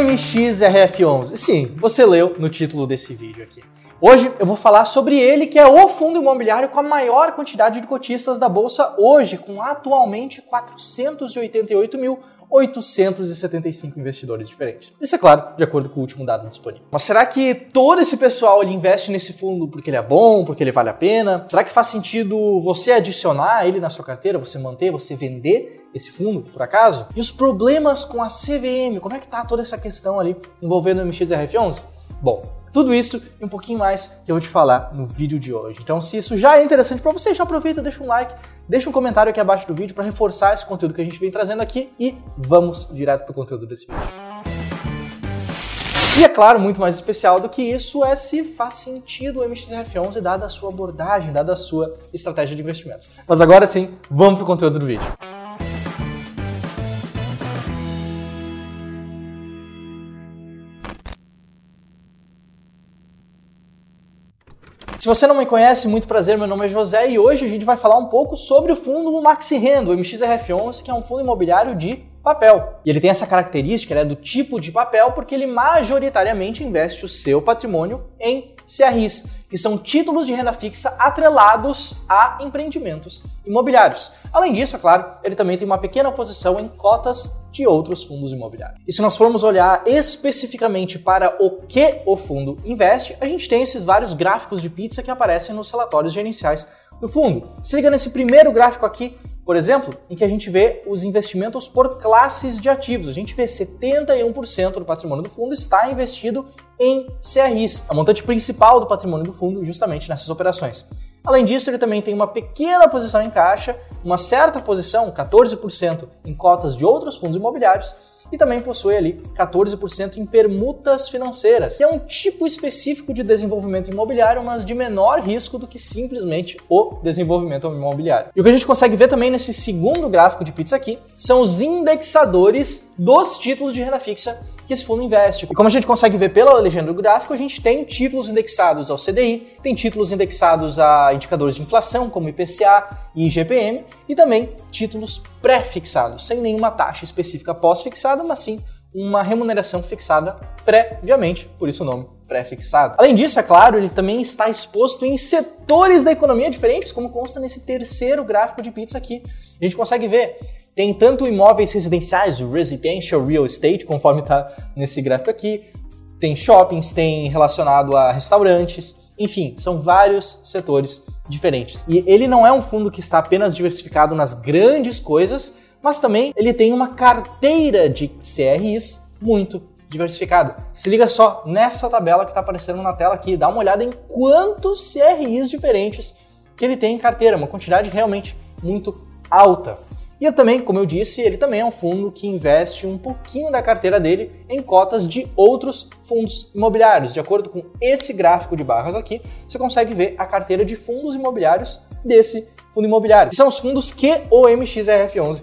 MXRF11. Sim, você leu no título desse vídeo aqui. Hoje eu vou falar sobre ele, que é o fundo imobiliário com a maior quantidade de cotistas da bolsa hoje, com atualmente 488.875 investidores diferentes. Isso é claro, de acordo com o último dado disponível. Mas será que todo esse pessoal ele investe nesse fundo porque ele é bom, porque ele vale a pena? Será que faz sentido você adicionar ele na sua carteira, você manter, você vender esse fundo, por acaso? E os problemas com a CVM, como é que tá toda essa questão ali envolvendo o MXRF11? Bom, tudo isso e um pouquinho mais que eu vou te falar no vídeo de hoje. Então, se isso já é interessante para você, já aproveita, deixa um like, deixa um comentário aqui abaixo do vídeo para reforçar esse conteúdo que a gente vem trazendo aqui e vamos direto para o conteúdo desse vídeo. E é claro, muito mais especial do que isso é se faz sentido o MXRF11 dada a sua abordagem, dada a sua estratégia de investimentos. Mas agora sim, vamos para o conteúdo do vídeo. Se você não me conhece, muito prazer, meu nome é José e hoje a gente vai falar um pouco sobre o fundo Maxi Renda, o MXRF11, que é um fundo imobiliário de papel. E ele tem essa característica, ele é do tipo de papel porque ele majoritariamente investe o seu patrimônio em CRIs, que são títulos de renda fixa atrelados a empreendimentos imobiliários. Além disso, é claro, ele também tem uma pequena posição em cotas de outros fundos imobiliários. E se nós formos olhar especificamente para o que o fundo investe, a gente tem esses vários gráficos de pizza que aparecem nos relatórios gerenciais do fundo. Se liga nesse primeiro gráfico aqui, por exemplo, em que a gente vê os investimentos por classes de ativos. A gente vê 71% do patrimônio do fundo está investido em CRIs, a montante principal do patrimônio do fundo justamente nessas operações. Além disso, ele também tem uma pequena posição em caixa, uma certa posição, 14%, em cotas de outros fundos imobiliários e também possui ali 14% em permutas financeiras, que é um tipo específico de desenvolvimento imobiliário, mas de menor risco do que simplesmente o desenvolvimento imobiliário. E o que a gente consegue ver também nesse segundo gráfico de pizza aqui são os indexadores dos títulos de renda fixa que esse fundo investe. E como a gente consegue ver pela legenda do gráfico, a gente tem títulos indexados ao CDI, tem títulos indexados a indicadores de inflação, como IPCA e IGPM, e também títulos pré-fixados, sem nenhuma taxa específica pós-fixada, mas sim uma remuneração fixada previamente, por isso o nome pré-fixado. Além disso, é claro, ele também está exposto em setores da economia diferentes, como consta nesse terceiro gráfico de pizza aqui. A gente consegue ver tem tanto imóveis residenciais, residential real estate, conforme está nesse gráfico aqui, tem shoppings, tem relacionado a restaurantes, enfim, são vários setores diferentes. E ele não é um fundo que está apenas diversificado nas grandes coisas, mas também ele tem uma carteira de CRIs muito diversificada. Se liga só nessa tabela que está aparecendo na tela aqui, dá uma olhada em quantos CRIs diferentes que ele tem em carteira, uma quantidade realmente muito alta. E também, como eu disse, ele também é um fundo que investe um pouquinho da carteira dele em cotas de outros fundos imobiliários. De acordo com esse gráfico de barras aqui, você consegue ver a carteira de fundos imobiliários desse fundo imobiliário. Que são os fundos que o MXRF11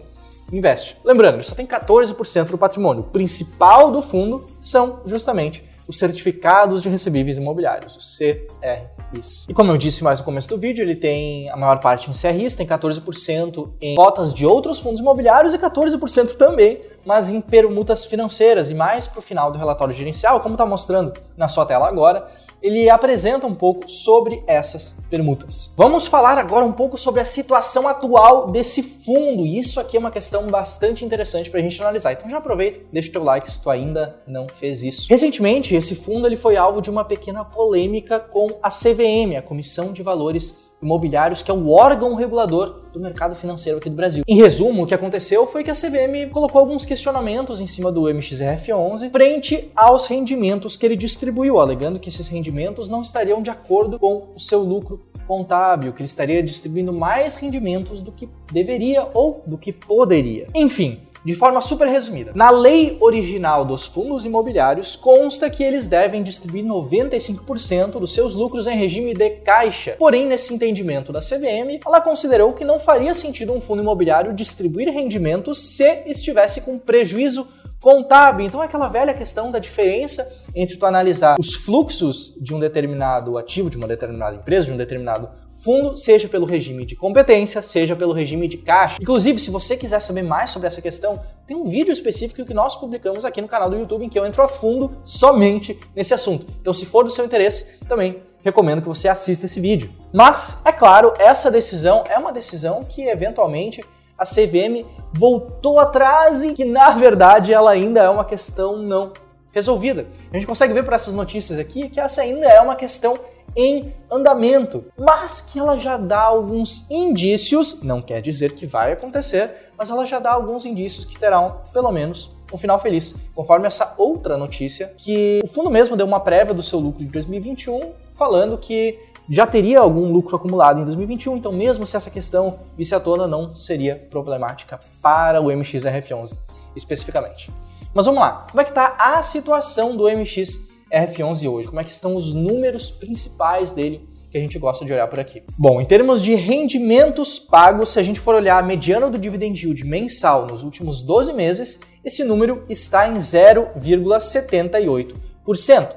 investe. Lembrando, ele só tem 14% do patrimônio. O principal do fundo são justamente os certificados de recebíveis imobiliários, os CRIs. E como eu disse mais no começo do vídeo, ele tem a maior parte em CRIs, tem 14% em cotas de outros fundos imobiliários e 14% também, mas em permutas financeiras. E mais para o final do relatório gerencial, como está mostrando na sua tela agora, ele apresenta um pouco sobre essas permutas. Vamos falar agora um pouco sobre a situação atual desse fundo. E isso aqui é uma questão bastante interessante para a gente analisar. Então já aproveita, deixa o teu like se tu ainda não fez isso. Recentemente, esse fundo ele foi alvo de uma pequena polêmica com a CVM, a Comissão de Valores imobiliários, que é o órgão regulador do mercado financeiro aqui do Brasil. Em resumo, o que aconteceu foi que a CVM colocou alguns questionamentos em cima do MXRF11 frente aos rendimentos que ele distribuiu, alegando que esses rendimentos não estariam de acordo com o seu lucro contábil, que ele estaria distribuindo mais rendimentos do que deveria ou do que poderia. Enfim, de forma super resumida, na lei original dos fundos imobiliários consta que eles devem distribuir 95% dos seus lucros em regime de caixa. Porém, nesse entendimento da CVM, ela considerou que não faria sentido um fundo imobiliário distribuir rendimentos se estivesse com prejuízo contábil. Então, é aquela velha questão da diferença entre tu analisar os fluxos de um determinado ativo, de uma determinada empresa, de um determinado fundo, seja pelo regime de competência, seja pelo regime de caixa. Inclusive, se você quiser saber mais sobre essa questão, tem um vídeo específico que nós publicamos aqui no canal do YouTube em que eu entro a fundo somente nesse assunto. Então, se for do seu interesse, também recomendo que você assista esse vídeo. Mas, é claro, essa decisão é uma decisão que eventualmente a CVM voltou atrás e que na verdade ela ainda é uma questão não resolvida. A gente consegue ver por essas notícias aqui que essa ainda é uma questão em andamento, mas que ela já dá alguns indícios, não quer dizer que vai acontecer, mas ela já dá alguns indícios que terão, pelo menos, um final feliz, conforme essa outra notícia que o fundo mesmo deu uma prévia do seu lucro de 2021, falando que já teria algum lucro acumulado em 2021, então mesmo se essa questão visse à tona, não seria problemática para o MXRF11 especificamente. Mas vamos lá, como é que está a situação do MXRF11 hoje? Como é que estão os números principais dele que a gente gosta de olhar por aqui? Bom, em termos de rendimentos pagos, se a gente for olhar a mediana do dividend yield mensal nos últimos 12 meses, esse número está em 0,78%.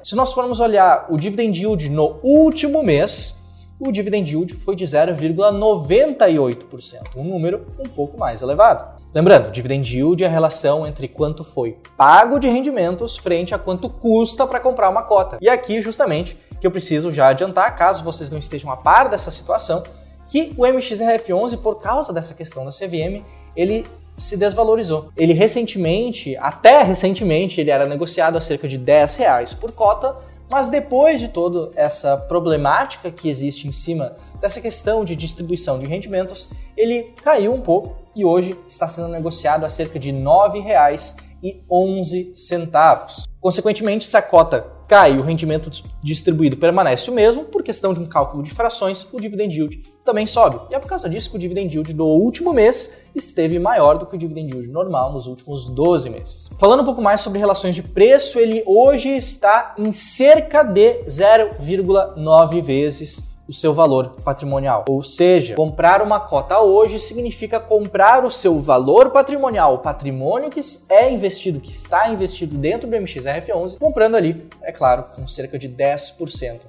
Se nós formos olhar o dividend yield no último mês, o dividend yield foi de 0,98%, um número um pouco mais elevado. Lembrando, dividend yield é a relação entre quanto foi pago de rendimentos frente a quanto custa para comprar uma cota. E aqui, justamente, que eu preciso já adiantar, caso vocês não estejam a par dessa situação, que o MXRF11, por causa dessa questão da CVM, ele se desvalorizou. Ele recentemente, até recentemente, ele era negociado a cerca de 10 reais por cota, mas depois de toda essa problemática que existe em cima dessa questão de distribuição de rendimentos, ele caiu um pouco e hoje está sendo negociado a cerca de R$ 9,11. Consequentemente, se a cota cai o rendimento distribuído permanece o mesmo, por questão de um cálculo de frações, o dividend yield também sobe. E é por causa disso que o dividend yield do último mês esteve maior do que o dividend yield normal nos últimos 12 meses. Falando um pouco mais sobre relações de preço, ele hoje está em cerca de 0,9 vezes o seu valor patrimonial. Ou seja, comprar uma cota hoje significa comprar o seu valor patrimonial, o patrimônio que é investido, que está investido dentro do MXRF11, comprando ali, é claro, com cerca de 10%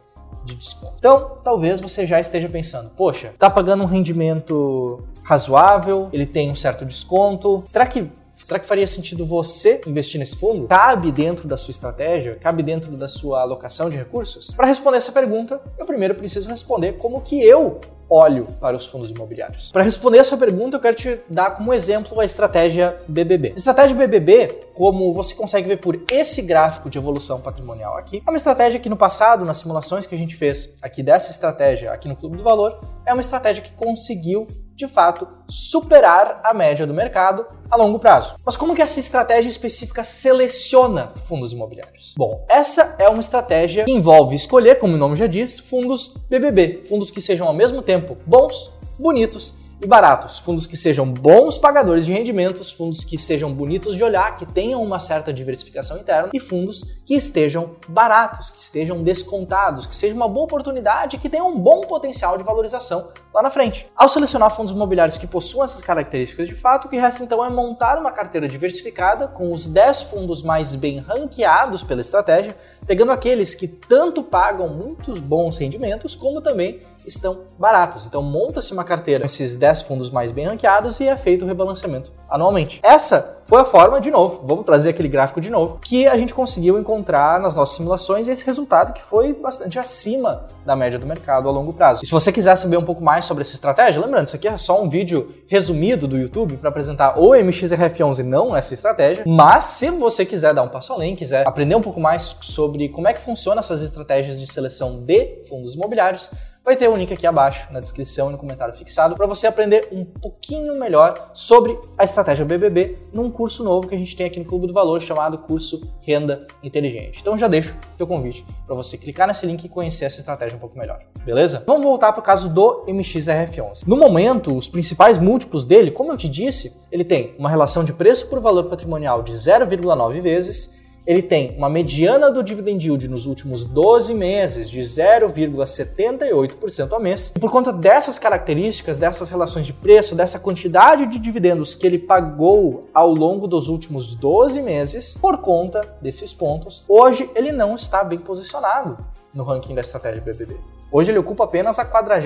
de desconto. Então, talvez você já esteja pensando, poxa, tá pagando um rendimento razoável, ele tem um certo desconto. Será que Será que faria sentido você investir nesse fundo? Cabe dentro da sua estratégia? Cabe dentro da sua alocação de recursos? Para responder essa pergunta, eu primeiro preciso responder como que eu olho para os fundos imobiliários. Para responder essa pergunta, eu quero te dar como exemplo a estratégia BBB. A estratégia BBB, como você consegue ver por esse gráfico de evolução patrimonial aqui, é uma estratégia que no passado, nas simulações que a gente fez aqui dessa estratégia aqui no Clube do Valor, é uma estratégia que conseguiu de fato, superar a média do mercado a longo prazo. Mas como que essa estratégia específica seleciona fundos imobiliários? Bom, essa é uma estratégia que envolve escolher, como o nome já diz, fundos BBB, fundos que sejam ao mesmo tempo bons, bonitos e baratos, fundos que sejam bons pagadores de rendimentos, fundos que sejam bonitos de olhar, que tenham uma certa diversificação interna e fundos que estejam baratos, que estejam descontados, que seja uma boa oportunidade, que tenham um bom potencial de valorização lá na frente. Ao selecionar fundos imobiliários que possuam essas características de fato, o que resta então é montar uma carteira diversificada com os 10 fundos mais bem ranqueados pela estratégia, pegando aqueles que tanto pagam muitos bons rendimentos, como também estão baratos. Então monta-se uma carteira com esses 10 fundos mais bem ranqueados e é feito o rebalanceamento anualmente. Essa foi a forma, de novo, vamos trazer aquele gráfico de novo, que a gente conseguiu encontrar nas nossas simulações esse resultado que foi bastante acima da média do mercado a longo prazo. E se você quiser saber um pouco mais sobre essa estratégia, lembrando, isso aqui é só um vídeo resumido do YouTube para apresentar o MXRF11, não essa estratégia, mas se você quiser dar um passo além, quiser aprender um pouco mais sobre como é que funciona essas estratégias de seleção de fundos imobiliários, Vai ter um link aqui abaixo na descrição e no comentário fixado para você aprender um pouquinho melhor sobre a estratégia BBB num curso novo que a gente tem aqui no Clube do Valor chamado curso Renda Inteligente. Então já deixo o teu convite para você clicar nesse link e conhecer essa estratégia um pouco melhor. Beleza? Vamos voltar para o caso do MXRF11. No momento, os principais múltiplos dele, como eu te disse, ele tem uma relação de preço por valor patrimonial de 0,9 vezes ele tem uma mediana do dividend yield nos últimos 12 meses de 0,78% ao mês. E por conta dessas características, dessas relações de preço, dessa quantidade de dividendos que ele pagou ao longo dos últimos 12 meses, por conta desses pontos, hoje ele não está bem posicionado no ranking da estratégia BBB. Hoje ele ocupa apenas a 40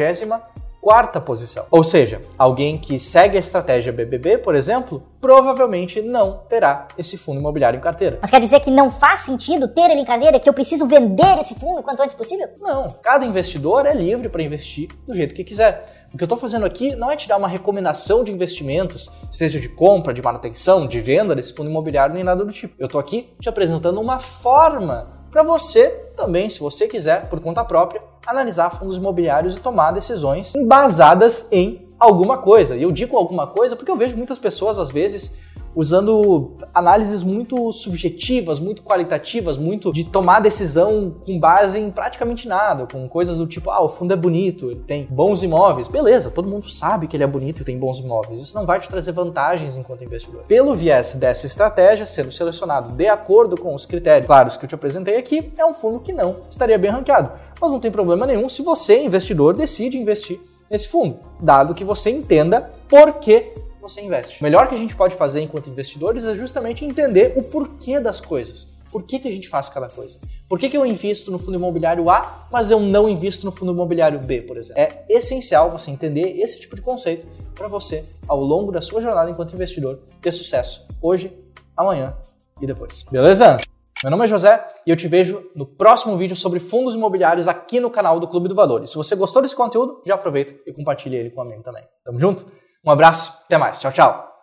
quarta posição. Ou seja, alguém que segue a estratégia BBB, por exemplo, provavelmente não terá esse fundo imobiliário em carteira. Mas quer dizer que não faz sentido ter ele em carteira, que eu preciso vender esse fundo o quanto antes possível? Não, cada investidor é livre para investir do jeito que quiser. O que eu estou fazendo aqui não é te dar uma recomendação de investimentos, seja de compra, de manutenção, de venda desse fundo imobiliário, nem nada do tipo. Eu estou aqui te apresentando uma forma para você também, se você quiser, por conta própria, analisar fundos imobiliários e tomar decisões embasadas em alguma coisa. E eu digo alguma coisa porque eu vejo muitas pessoas, às vezes, usando análises muito subjetivas, muito qualitativas, muito de tomar decisão com base em praticamente nada, com coisas do tipo, ah, o fundo é bonito, ele tem bons imóveis. Beleza, todo mundo sabe que ele é bonito e tem bons imóveis. Isso não vai te trazer vantagens enquanto investidor. Pelo viés dessa estratégia, sendo selecionado de acordo com os critérios claros que eu te apresentei aqui, é um fundo que não estaria bem ranqueado. Mas não tem problema nenhum se você, investidor, decide investir nesse fundo, dado que você entenda por que você investe. O melhor que a gente pode fazer enquanto investidores é justamente entender o porquê das coisas. Por que, que a gente faz cada coisa? Por que, que eu invisto no fundo imobiliário A, mas eu não invisto no fundo imobiliário B, por exemplo? É essencial você entender esse tipo de conceito para você, ao longo da sua jornada enquanto investidor, ter sucesso hoje, amanhã e depois. Beleza? Meu nome é José e eu te vejo no próximo vídeo sobre fundos imobiliários aqui no canal do Clube do Valor. E se você gostou desse conteúdo, já aproveita e compartilha ele com um amigo também. Tamo junto? Um abraço, até mais. Tchau, tchau.